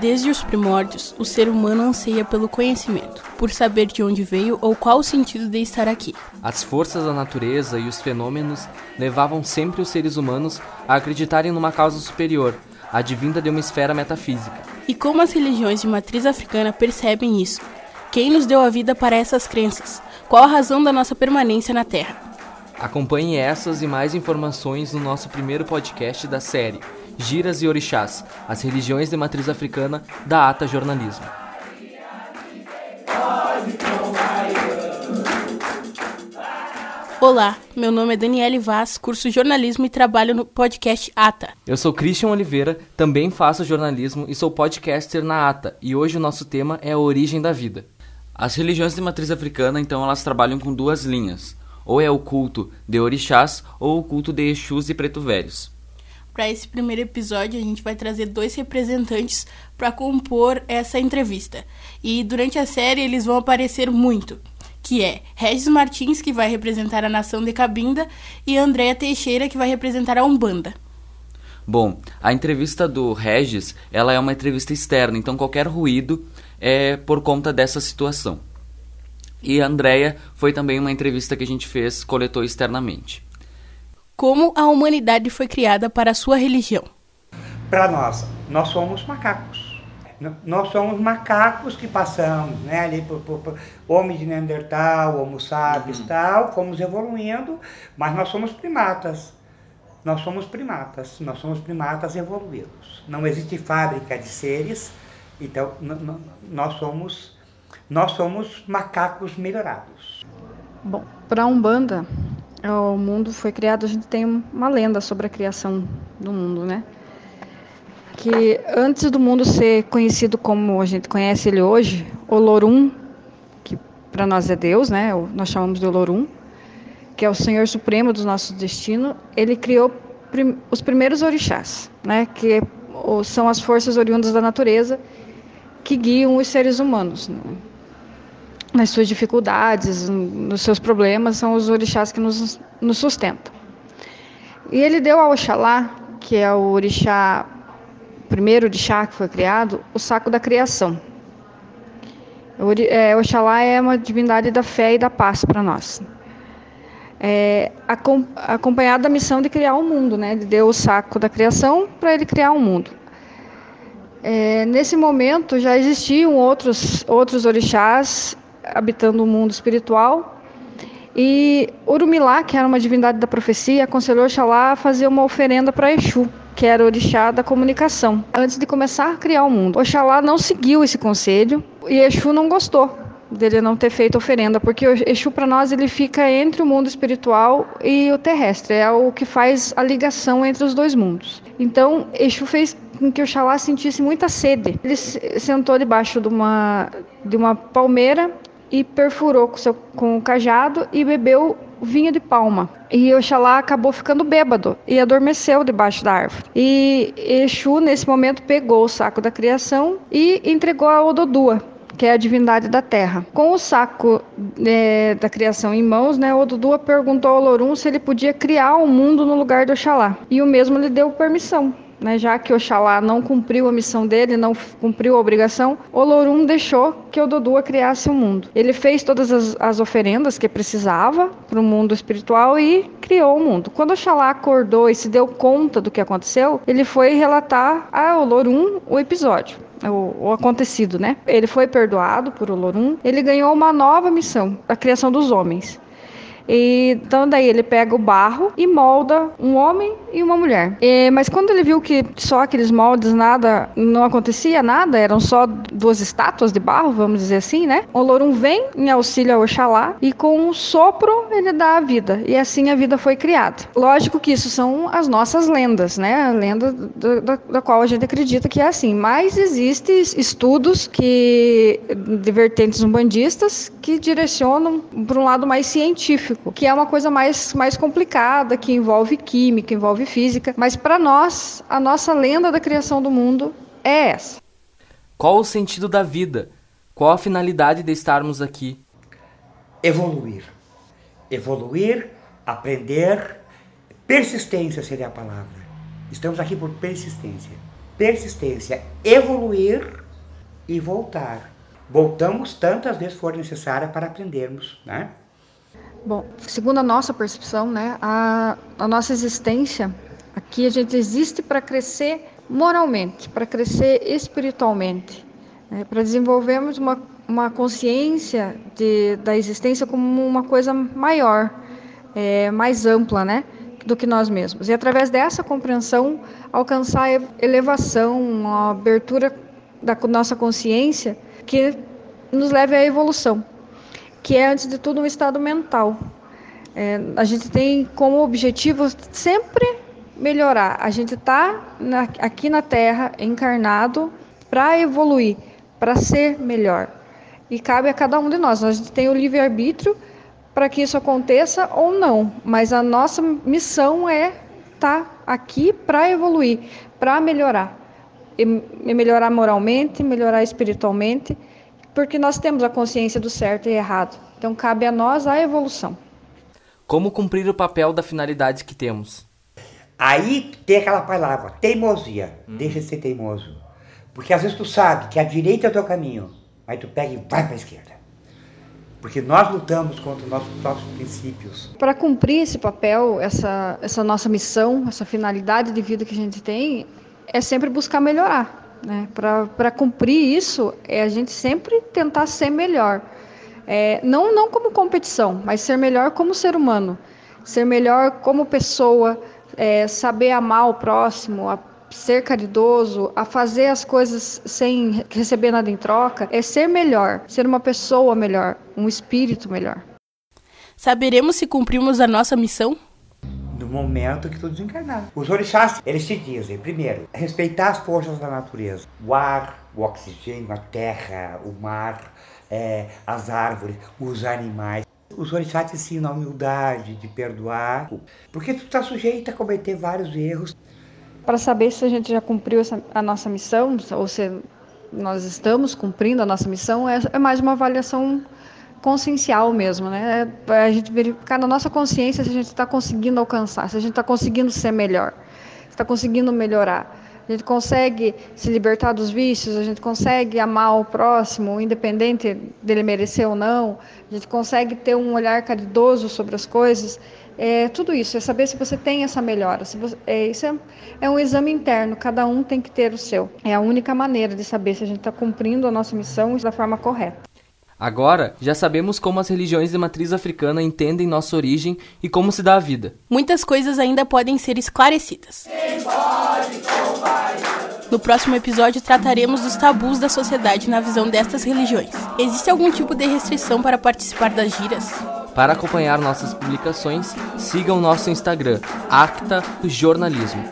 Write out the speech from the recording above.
Desde os primórdios, o ser humano anseia pelo conhecimento, por saber de onde veio ou qual o sentido de estar aqui. As forças da natureza e os fenômenos levavam sempre os seres humanos a acreditarem numa causa superior, advinda de uma esfera metafísica. E como as religiões de matriz africana percebem isso? Quem nos deu a vida para essas crenças? Qual a razão da nossa permanência na Terra? Acompanhe essas e mais informações no nosso primeiro podcast da série Giras e Orixás, as religiões de matriz africana da Ata Jornalismo. Olá, meu nome é Daniele Vaz, curso jornalismo e trabalho no podcast ATA. Eu sou Christian Oliveira, também faço jornalismo e sou podcaster na ATA, e hoje o nosso tema é a origem da vida. As religiões de matriz africana, então, elas trabalham com duas linhas, ou é o culto de orixás ou o culto de Exus e Preto Velhos. Para esse primeiro episódio, a gente vai trazer dois representantes para compor essa entrevista. E durante a série eles vão aparecer muito, que é Regis Martins, que vai representar a nação de Cabinda, e Andréa Teixeira, que vai representar a Umbanda. Bom, a entrevista do Regis, ela é uma entrevista externa, então qualquer ruído é por conta dessa situação. E a Andrea foi também uma entrevista que a gente fez, coletou externamente. Como a humanidade foi criada para a sua religião? Para nós, nós somos macacos. Nós somos macacos que passamos, né, ali por, por, por homem de Neandertal, Homo sapiens, uhum. tal, fomos evoluindo, mas nós somos primatas. Nós somos primatas, nós somos primatas evoluídos. Não existe fábrica de seres, então nós somos nós somos macacos melhorados. Bom, para a Umbanda, o mundo foi criado, a gente tem uma lenda sobre a criação do mundo, né? Que antes do mundo ser conhecido como a gente conhece ele hoje, Olorum, que para nós é Deus, né? Nós chamamos de Olorum, que é o Senhor Supremo do nosso destino, ele criou os primeiros orixás, né? Que são as forças oriundas da natureza que guiam os seres humanos. Né? nas suas dificuldades, nos seus problemas, são os orixás que nos, nos sustentam. E ele deu ao Oxalá, que é o orixá, primeiro orixá que foi criado, o saco da criação. O, é, Oxalá é uma divindade da fé e da paz para nós. É, acompanhado da missão de criar o um mundo, né? Deu o saco da criação para ele criar um mundo. É, nesse momento já existiam outros, outros orixás habitando o mundo espiritual. E Urumilá, que era uma divindade da profecia, aconselhou Oxalá a fazer uma oferenda para Exu, que era orixá da comunicação, antes de começar a criar o mundo. Oxalá não seguiu esse conselho e Exu não gostou dele não ter feito oferenda, porque Exu para nós ele fica entre o mundo espiritual e o terrestre, é o que faz a ligação entre os dois mundos. Então, Exu fez com que Oxalá sentisse muita sede. Ele sentou debaixo de uma de uma palmeira e perfurou com, seu, com o cajado e bebeu vinho de palma. E Oxalá acabou ficando bêbado e adormeceu debaixo da árvore. E Exu, nesse momento, pegou o saco da criação e entregou a Ododua, que é a divindade da terra. Com o saco é, da criação em mãos, né, Ododua perguntou ao Lorum se ele podia criar um mundo no lugar de Oxalá. E o mesmo lhe deu permissão né, já que Oxalá não cumpriu a missão dele, não cumpriu a obrigação, Olorum deixou que Ododua criasse o mundo. Ele fez todas as, as oferendas que precisava para o mundo espiritual e criou o mundo. Quando Oxalá acordou e se deu conta do que aconteceu, ele foi relatar a Olorum o episódio. O, o, acontecido, né? Ele foi perdoado por Olorum, ele ganhou uma nova missão, a criação dos homens. E, então daí ele pega o barro e molda um homem e uma mulher. E, mas quando ele viu que só aqueles moldes nada não acontecia nada, eram só duas estátuas de barro, vamos dizer assim, né? O Lorum vem em auxílio a Oxalá e com um sopro ele dá a vida. E assim a vida foi criada. Lógico que isso são as nossas lendas, né? A lenda da, da, da qual a gente acredita que é assim. Mas existem estudos que de vertentes umbandistas que direcionam para um lado mais científico que é uma coisa mais, mais complicada, que envolve química, envolve física, mas para nós, a nossa lenda da criação do mundo é essa. Qual o sentido da vida? Qual a finalidade de estarmos aqui? Evoluir. Evoluir, aprender. Persistência seria a palavra. Estamos aqui por persistência. Persistência, evoluir e voltar. Voltamos tantas vezes for necessária para aprendermos, né? Bom, segundo a nossa percepção, né, a, a nossa existência aqui a gente existe para crescer moralmente, para crescer espiritualmente, né, para desenvolvermos uma, uma consciência de, da existência como uma coisa maior, é, mais ampla, né, do que nós mesmos. E através dessa compreensão alcançar elevação, a abertura da nossa consciência que nos leve à evolução, que é antes de tudo um estado mental. É, a gente tem como objetivo sempre melhorar. A gente está aqui na Terra encarnado para evoluir, para ser melhor. E cabe a cada um de nós. A gente tem o livre-arbítrio para que isso aconteça ou não, mas a nossa missão é estar tá aqui para evoluir, para melhorar. E melhorar moralmente, melhorar espiritualmente, porque nós temos a consciência do certo e errado. Então cabe a nós a evolução. Como cumprir o papel da finalidade que temos? Aí tem aquela palavra, teimosia. Hum. Deixa de ser teimoso. Porque às vezes tu sabe que a direita é o teu caminho, mas tu pega e vai para a esquerda. Porque nós lutamos contra os nossos próprios princípios. Para cumprir esse papel, essa, essa nossa missão, essa finalidade de vida que a gente tem, é sempre buscar melhorar. Né? Para cumprir isso, é a gente sempre tentar ser melhor. É, não, não como competição, mas ser melhor como ser humano, ser melhor como pessoa, é, saber amar o próximo, a ser caridoso, a fazer as coisas sem receber nada em troca, é ser melhor, ser uma pessoa melhor, um espírito melhor. Saberemos se cumprimos a nossa missão? No momento que tu desencarnar. Os orixás, eles te dizem, primeiro, respeitar as forças da natureza. O ar, o oxigênio, a terra, o mar, é, as árvores, os animais. Os orixás te ensinam a humildade, de perdoar, porque tu está sujeito a cometer vários erros. Para saber se a gente já cumpriu essa, a nossa missão, ou se nós estamos cumprindo a nossa missão, é, é mais uma avaliação consciencial mesmo, né? É a gente verificar na nossa consciência se a gente está conseguindo alcançar, se a gente está conseguindo ser melhor, se está conseguindo melhorar a gente consegue se libertar dos vícios, a gente consegue amar o próximo, independente dele merecer ou não, a gente consegue ter um olhar caridoso sobre as coisas. É, tudo isso, é saber se você tem essa melhora. Se você, é, isso é, é, um exame interno, cada um tem que ter o seu. É a única maneira de saber se a gente está cumprindo a nossa missão da forma correta. Agora, já sabemos como as religiões de matriz africana entendem nossa origem e como se dá a vida. Muitas coisas ainda podem ser esclarecidas. No próximo episódio trataremos dos tabus da sociedade na visão destas religiões. Existe algum tipo de restrição para participar das giras? Para acompanhar nossas publicações, siga o nosso Instagram, Acta Jornalismo.